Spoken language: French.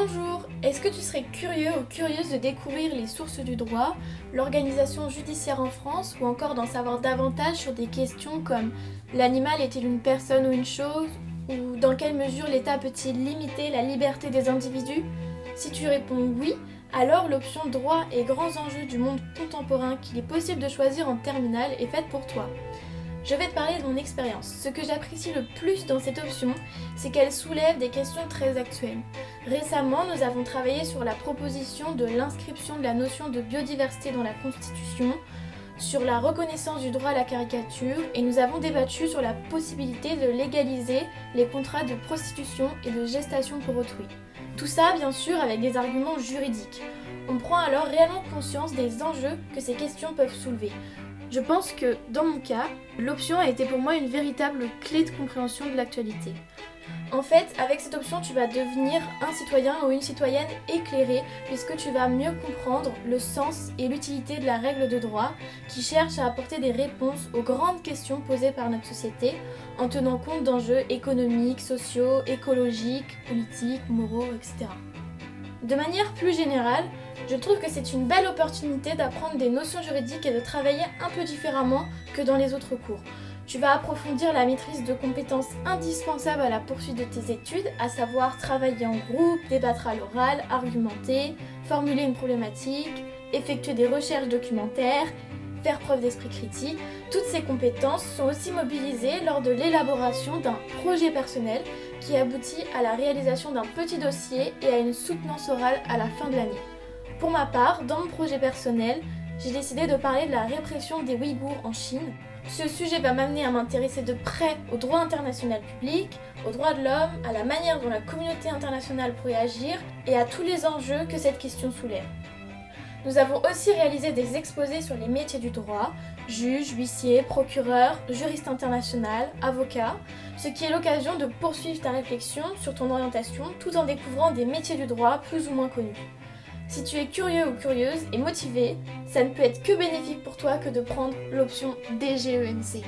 Bonjour, est-ce que tu serais curieux ou curieuse de découvrir les sources du droit, l'organisation judiciaire en France ou encore d'en savoir davantage sur des questions comme l'animal est-il une personne ou une chose ou dans quelle mesure l'État peut-il limiter la liberté des individus? Si tu réponds oui, alors l'option droit et grands enjeux du monde contemporain qu'il est possible de choisir en terminale est faite pour toi. Je vais te parler de mon expérience. Ce que j'apprécie le plus dans cette option, c'est qu'elle soulève des questions très actuelles. Récemment, nous avons travaillé sur la proposition de l'inscription de la notion de biodiversité dans la Constitution, sur la reconnaissance du droit à la caricature et nous avons débattu sur la possibilité de légaliser les contrats de prostitution et de gestation pour autrui. Tout ça, bien sûr, avec des arguments juridiques. On prend alors réellement conscience des enjeux que ces questions peuvent soulever. Je pense que, dans mon cas, l'option a été pour moi une véritable clé de compréhension de l'actualité. En fait, avec cette option, tu vas devenir un citoyen ou une citoyenne éclairée puisque tu vas mieux comprendre le sens et l'utilité de la règle de droit qui cherche à apporter des réponses aux grandes questions posées par notre société en tenant compte d'enjeux économiques, sociaux, écologiques, politiques, moraux, etc. De manière plus générale, je trouve que c'est une belle opportunité d'apprendre des notions juridiques et de travailler un peu différemment que dans les autres cours. Tu vas approfondir la maîtrise de compétences indispensables à la poursuite de tes études, à savoir travailler en groupe, débattre à l'oral, argumenter, formuler une problématique, effectuer des recherches documentaires, faire preuve d'esprit critique. Toutes ces compétences sont aussi mobilisées lors de l'élaboration d'un projet personnel qui aboutit à la réalisation d'un petit dossier et à une soutenance orale à la fin de l'année. Pour ma part, dans mon projet personnel, j'ai décidé de parler de la répression des Ouïghours en Chine. Ce sujet va m'amener à m'intéresser de près au droit international public, aux droits de l'homme, à la manière dont la communauté internationale pourrait agir et à tous les enjeux que cette question soulève. Nous avons aussi réalisé des exposés sur les métiers du droit, juge, huissier, procureur, juriste international, avocat, ce qui est l'occasion de poursuivre ta réflexion sur ton orientation tout en découvrant des métiers du droit plus ou moins connus. Si tu es curieux ou curieuse et motivé, ça ne peut être que bénéfique pour toi que de prendre l'option DGENC.